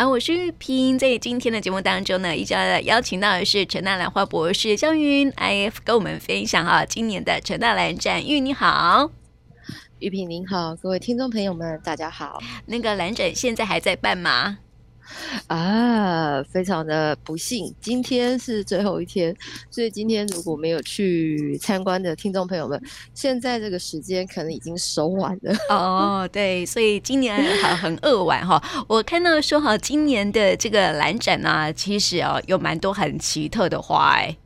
好，我是玉萍，在今天的节目当中呢，依旧要邀请到的是陈大兰花博士肖云 IF 跟我们分享哈今年的陈大兰展。玉你好，玉萍您好，各位听众朋友们大家好。那个兰展现在还在办吗？啊，非常的不幸，今天是最后一天，所以今天如果没有去参观的听众朋友们，现在这个时间可能已经收完了。哦，对，所以今年很很扼腕哈。我看到说哈，今年的这个兰展啊，其实哦有蛮多很奇特的花哎。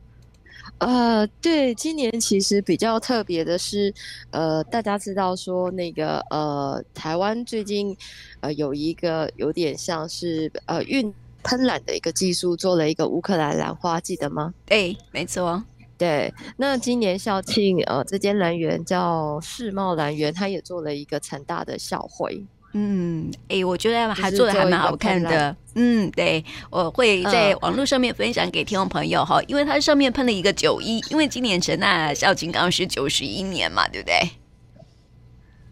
呃，对，今年其实比较特别的是，呃，大家知道说那个呃，台湾最近呃有一个有点像是呃运喷染的一个技术，做了一个乌克兰兰花，记得吗？对，没错。对，那今年校庆呃，这间兰园叫世贸兰园，它也做了一个成大的校徽。嗯，哎、欸，我觉得还做的还蛮好看的。嗯，对，我会在网络上面分享给听众朋友哈、嗯，因为它上面喷了一个九一，因为今年陈大校庆刚是九十一年嘛，对不对？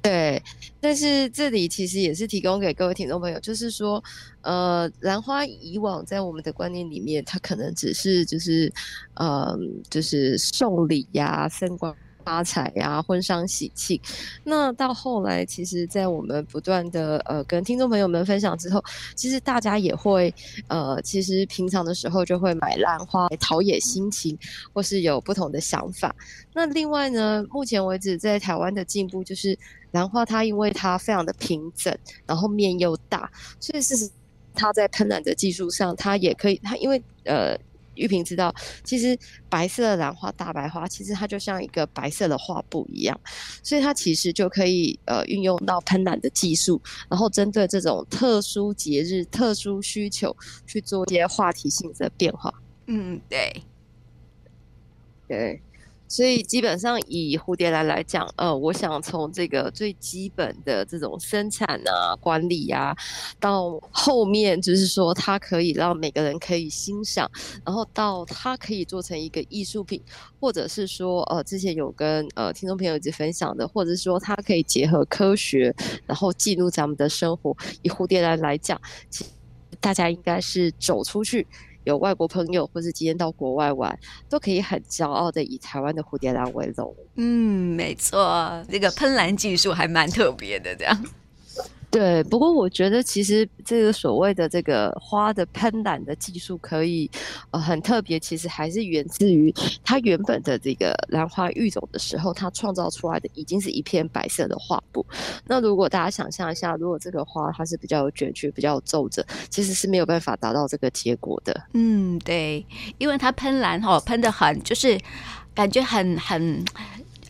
对，但是这里其实也是提供给各位听众朋友，就是说，呃，兰花以往在我们的观念里面，它可能只是就是，嗯、呃，就是送礼呀、啊，升官。发财呀，婚丧喜庆。那到后来，其实，在我们不断的呃跟听众朋友们分享之后，其实大家也会呃，其实平常的时候就会买兰花来陶冶心情，或是有不同的想法。那另外呢，目前为止在台湾的进步就是兰花，它因为它非常的平整，然后面又大，所以事实它在喷染的技术上，它也可以，它因为呃。玉萍知道，其实白色的兰花大白花，其实它就像一个白色的画布一样，所以它其实就可以呃运用到喷染的技术，然后针对这种特殊节日、特殊需求去做一些话题性的变化。嗯，对，对。所以基本上以蝴蝶兰来讲，呃，我想从这个最基本的这种生产啊、管理啊，到后面就是说它可以让每个人可以欣赏，然后到它可以做成一个艺术品，或者是说，呃，之前有跟呃听众朋友一直分享的，或者是说它可以结合科学，然后记录咱们的生活。以蝴蝶兰来讲，大家应该是走出去。有外国朋友，或是今天到国外玩，都可以很骄傲的以台湾的蝴蝶兰为荣。嗯，没错，这个喷兰技术还蛮特别的，这样。对，不过我觉得其实这个所谓的这个花的喷染的技术可以呃很特别，其实还是源自于它原本的这个兰花育种的时候，它创造出来的已经是一片白色的画布。那如果大家想象一下，如果这个花它是比较有卷曲、比较有皱褶，其实是没有办法达到这个结果的。嗯，对，因为它喷兰哈喷得很，就是感觉很很。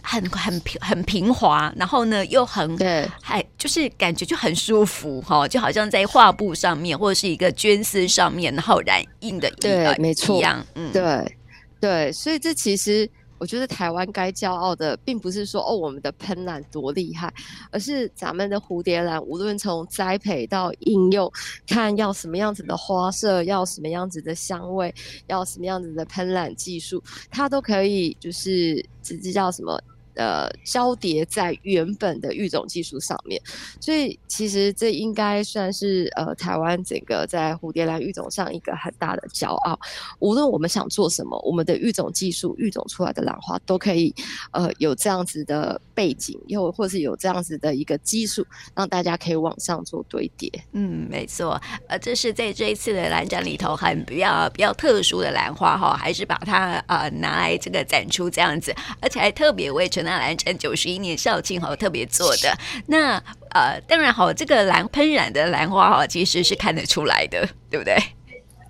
很很平很平滑，然后呢又很对，还就是感觉就很舒服哈，就好像在画布上面或者是一个绢丝上面，然后染印的一对，没错一样，嗯，对对，所以这其实我觉得台湾该骄傲的，并不是说哦我们的喷染多厉害，而是咱们的蝴蝶兰，无论从栽培到应用，看要什么样子的花色，要什么样子的香味，要什么样子的喷染技术，它都可以就是这这叫什么？呃，交叠在原本的育种技术上面，所以其实这应该算是呃台湾整个在蝴蝶兰育种上一个很大的骄傲。无论我们想做什么，我们的育种技术育种出来的兰花都可以呃有这样子的背景，又或是有这样子的一个基础，让大家可以往上做堆叠。嗯，没错，呃，这是在这一次的兰展里头很比较比较特殊的兰花哈，还是把它呃拿来这个展出这样子，而且还特别为成。那兰城九十一年校庆好特别做的那呃，当然好，这个兰喷染的兰花哈，其实是看得出来的，对不对？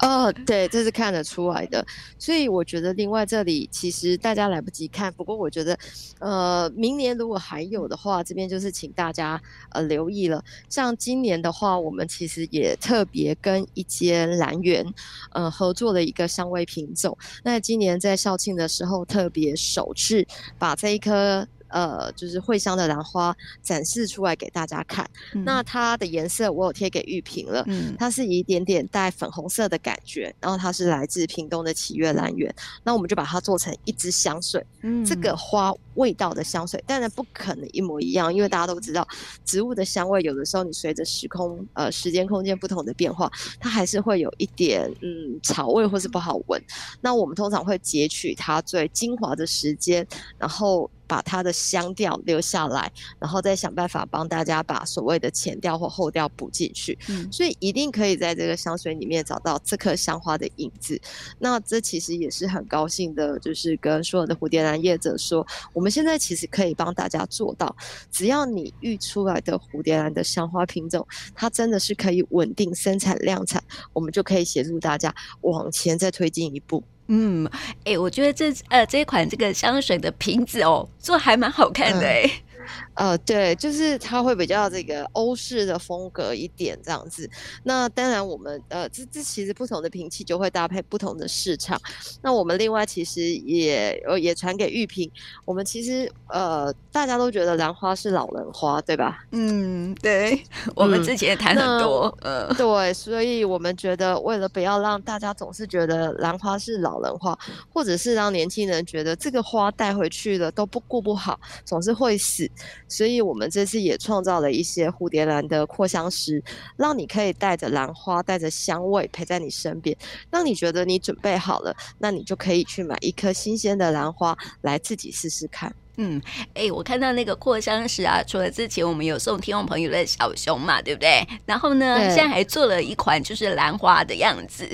哦，对，这是看得出来的。所以我觉得，另外这里其实大家来不及看，不过我觉得，呃，明年如果还有的话，这边就是请大家呃留意了。像今年的话，我们其实也特别跟一间兰园呃合作了一个香味品种。那今年在校庆的时候，特别首次把这一颗。呃，就是会香的兰花展示出来给大家看。嗯、那它的颜色我有贴给玉萍了，嗯，它是一点点带粉红色的感觉，然后它是来自屏东的七月兰园。那我们就把它做成一支香水，嗯，这个花味道的香水，当然不可能一模一样，因为大家都知道，植物的香味有的时候你随着时空呃时间空间不同的变化，它还是会有一点嗯草味或是不好闻。那我们通常会截取它最精华的时间，然后。把它的香调留下来，然后再想办法帮大家把所谓的前调或后调补进去。嗯，所以一定可以在这个香水里面找到这颗香花的影子。那这其实也是很高兴的，就是跟所有的蝴蝶兰业者说，我们现在其实可以帮大家做到，只要你育出来的蝴蝶兰的香花品种，它真的是可以稳定生产量产，我们就可以协助大家往前再推进一步。嗯，哎、欸，我觉得这呃这一款这个香水的瓶子哦，做还蛮好看的哎、嗯。呃，对，就是它会比较这个欧式的风格一点这样子。那当然，我们呃，这这其实不同的瓶器就会搭配不同的市场。那我们另外其实也呃也传给玉萍，我们其实呃大家都觉得兰花是老人花，对吧？嗯，对，我们之前也谈很多，嗯，呃、对，所以我们觉得为了不要让大家总是觉得兰花是老人花，或者是让年轻人觉得这个花带回去了都不顾不好，总是会死。所以，我们这次也创造了一些蝴蝶兰的扩香石，让你可以带着兰花，带着香味陪在你身边。让你觉得你准备好了，那你就可以去买一颗新鲜的兰花来自己试试看。嗯，哎，我看到那个扩香石啊，除了之前我们有送听众朋友的小熊嘛，对不对？然后呢，现在还做了一款就是兰花的样子。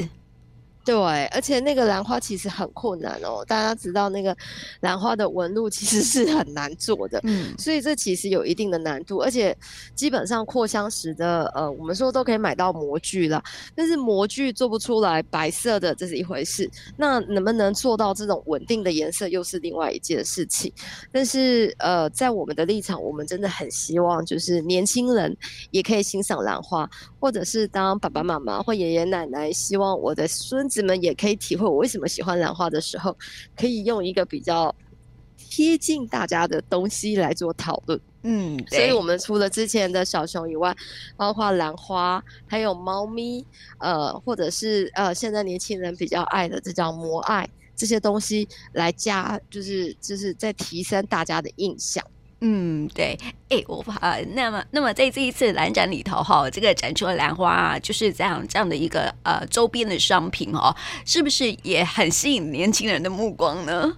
对，而且那个兰花其实很困难哦。大家知道那个兰花的纹路其实是很难做的，嗯，所以这其实有一定的难度。而且基本上扩香石的，呃，我们说都可以买到模具了，但是模具做不出来白色的，这是一回事。那能不能做到这种稳定的颜色，又是另外一件事情。但是，呃，在我们的立场，我们真的很希望，就是年轻人也可以欣赏兰花，或者是当爸爸妈妈或爷爷奶奶希望我的孙子。你们也可以体会我为什么喜欢兰花的时候，可以用一个比较贴近大家的东西来做讨论。嗯，所以我们除了之前的小熊以外，包括兰花，还有猫咪，呃，或者是呃，现在年轻人比较爱的这叫摩爱这些东西来加，就是就是在提升大家的印象。嗯，对，哎，我啊，那么，那么在这一次兰展里头哈，这个展出的兰花啊，就是这样这样的一个呃周边的商品哦，是不是也很吸引年轻人的目光呢？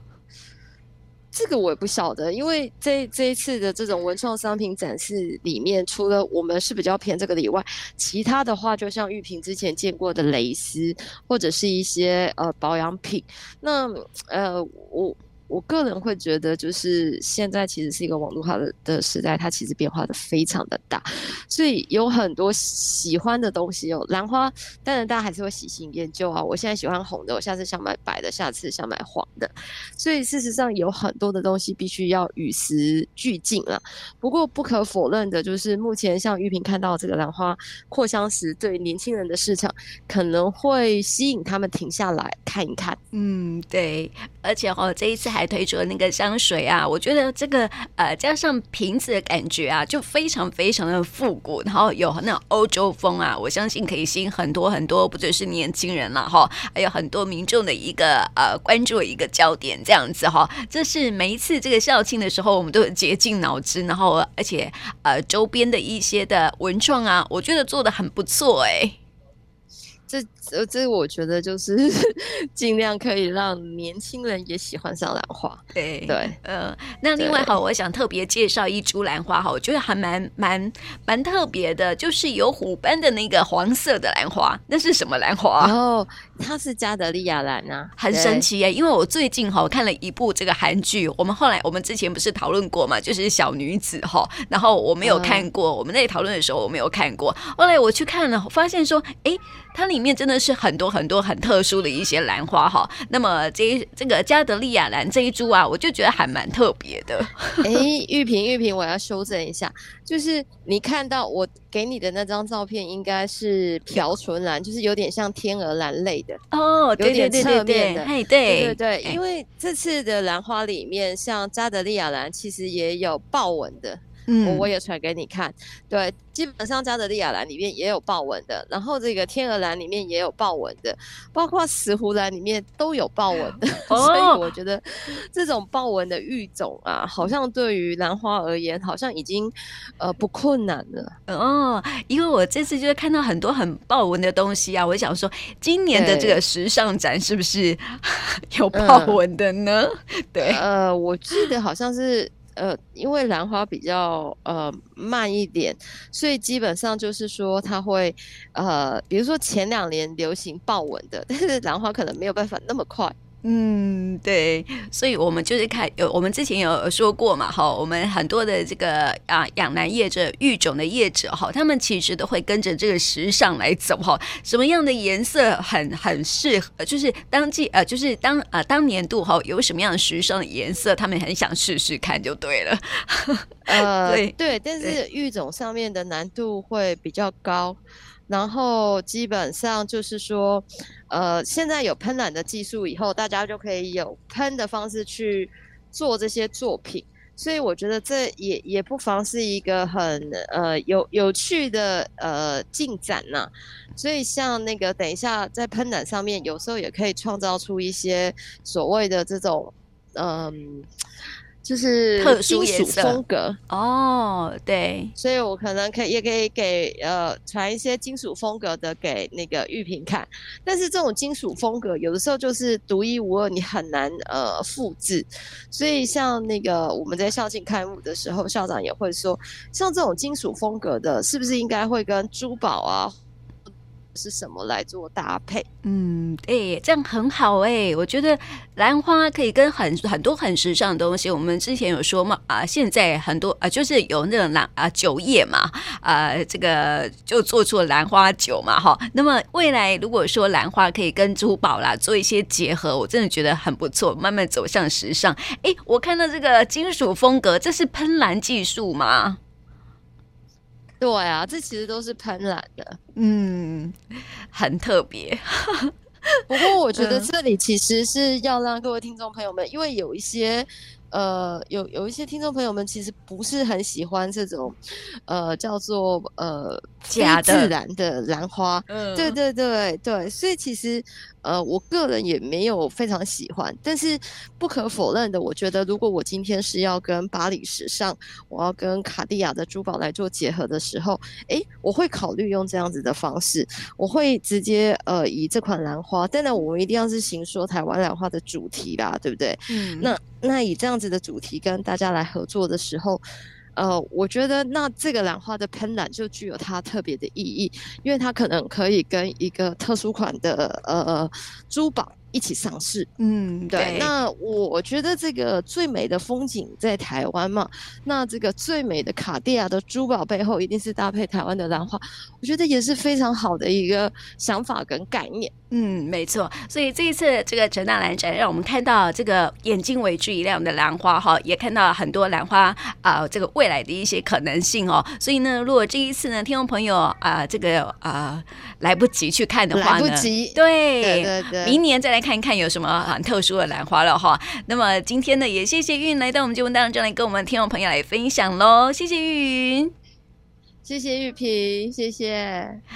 这个我也不晓得，因为这这一次的这种文创商品展示里面，除了我们是比较偏这个的以外，其他的话，就像玉萍之前见过的蕾丝，或者是一些呃保养品，那呃我。我个人会觉得，就是现在其实是一个网络化的的时代，它其实变化的非常的大，所以有很多喜欢的东西哦。兰花当然大家还是会喜新厌旧啊。我现在喜欢红的，我下次想买白的，下次想买黄的。所以事实上有很多的东西必须要与时俱进了。不过不可否认的就是，目前像玉萍看到这个兰花扩香石，对年轻人的市场可能会吸引他们停下来看一看。嗯，对，而且哦，这一次还。推出了那个香水啊，我觉得这个呃加上瓶子的感觉啊，就非常非常的复古，然后有那种欧洲风啊，我相信可以吸引很多很多，不只是年轻人了哈，还有很多民众的一个呃关注的一个焦点，这样子哈。这是每一次这个校庆的时候，我们都有竭尽脑汁，然后而且呃周边的一些的文创啊，我觉得做的很不错哎、这这这，我觉得就是 尽量可以让年轻人也喜欢上兰花。对对，呃，那另外哈，我想特别介绍一株兰花哈，我觉得还蛮蛮蛮特别的，就是有虎斑的那个黄色的兰花，那是什么兰花？哦，它是加德利亚兰啊，很神奇耶！因为我最近哈看了一部这个韩剧，我们后来我们之前不是讨论过嘛，就是小女子哈，然后我没有看过，嗯、我们那里讨论的时候我没有看过，后来我去看了，发现说，哎，它里里面真的是很多很多很特殊的一些兰花哈。那么这一这个加德利亚兰这一株啊，我就觉得还蛮特别的。哎，玉萍玉萍，我要修正一下，就是你看到我给你的那张照片，应该是瓢唇兰，就是有点像天鹅兰类的哦，对对对对对，对对对，因为这次的兰花里面，像加德利亚兰，其实也有豹纹的。嗯，我我也传给你看，对，基本上加德利亚兰里面也有豹纹的，然后这个天鹅兰里面也有豹纹的，包括石斛兰里面都有豹纹的，哦、所以我觉得这种豹纹的育种啊，好像对于兰花而言，好像已经呃不困难了哦。因为我这次就是看到很多很豹纹的东西啊，我想说今年的这个时尚展是不是 有豹纹的呢？嗯、对，呃，我记得好像是。呃，因为兰花比较呃慢一点，所以基本上就是说它会呃，比如说前两年流行豹纹的，但是兰花可能没有办法那么快。嗯，对，所以我们就是看有我们之前有说过嘛，哈，我们很多的这个啊养兰业者、育种的业者，哈，他们其实都会跟着这个时尚来走，哈，什么样的颜色很很适合，就是当季呃，就是当呃当年度哈有什么样的时尚的颜色，他们很想试试看就对了。呃，对对，但是育种上面的难度会比较高。然后基本上就是说，呃，现在有喷染的技术以后，大家就可以有喷的方式去做这些作品，所以我觉得这也也不妨是一个很呃有有趣的呃进展呐、所以像那个等一下在喷染上面，有时候也可以创造出一些所谓的这种嗯。就是特殊金属风格。哦，对，所以我可能可以也可以给呃传一些金属风格的给那个玉萍看，但是这种金属风格有的时候就是独一无二，你很难呃复制，所以像那个我们在校庆开幕的时候，校长也会说，像这种金属风格的，是不是应该会跟珠宝啊？是什么来做搭配？嗯，哎、这样很好哎、我觉得兰花可以跟很很多很时尚的东西。我们之前有说嘛，啊，现在很多啊，就是有那种兰啊酒业嘛，啊，这个就做出了兰花酒嘛，哈。那么未来如果说兰花可以跟珠宝啦做一些结合，我真的觉得很不错，慢慢走向时尚。哎、我看到这个金属风格，这是喷蓝技术吗？对啊，这其实都是喷染的，嗯，很特别。不过我觉得这里其实是要让各位听众朋友们，因为有一些。呃，有有一些听众朋友们其实不是很喜欢这种，呃，叫做呃假自然的兰花，嗯，对对对对，所以其实呃，我个人也没有非常喜欢，但是不可否认的，我觉得如果我今天是要跟巴黎时尚，我要跟卡地亚的珠宝来做结合的时候，诶，我会考虑用这样子的方式，我会直接呃以这款兰花，当然我们一定要是行说台湾兰花的主题啦，对不对？嗯，那。那以这样子的主题跟大家来合作的时候，呃，我觉得那这个兰花的喷染就具有它特别的意义，因为它可能可以跟一个特殊款的呃珠宝一起上市。嗯，对。对，那我觉得这个最美的风景在台湾嘛，那这个最美的卡地亚的珠宝背后一定是搭配台湾的兰花，我觉得也是非常好的一个想法跟概念。嗯，没错。所以这一次这个陈大兰展，让我们看到这个眼睛为之一亮的兰花哈，也看到很多兰花啊、呃，这个未来的一些可能性哦。所以呢，如果这一次呢，听众朋友啊、呃，这个啊、呃、来不及去看的话呢，来不及，对，对对对，明年再来看一看有什么很特殊的兰花了哈。那么今天呢，也谢谢玉云来到我们节目当中来跟我们听众朋友来分享喽，谢谢玉云，谢谢玉萍，谢谢。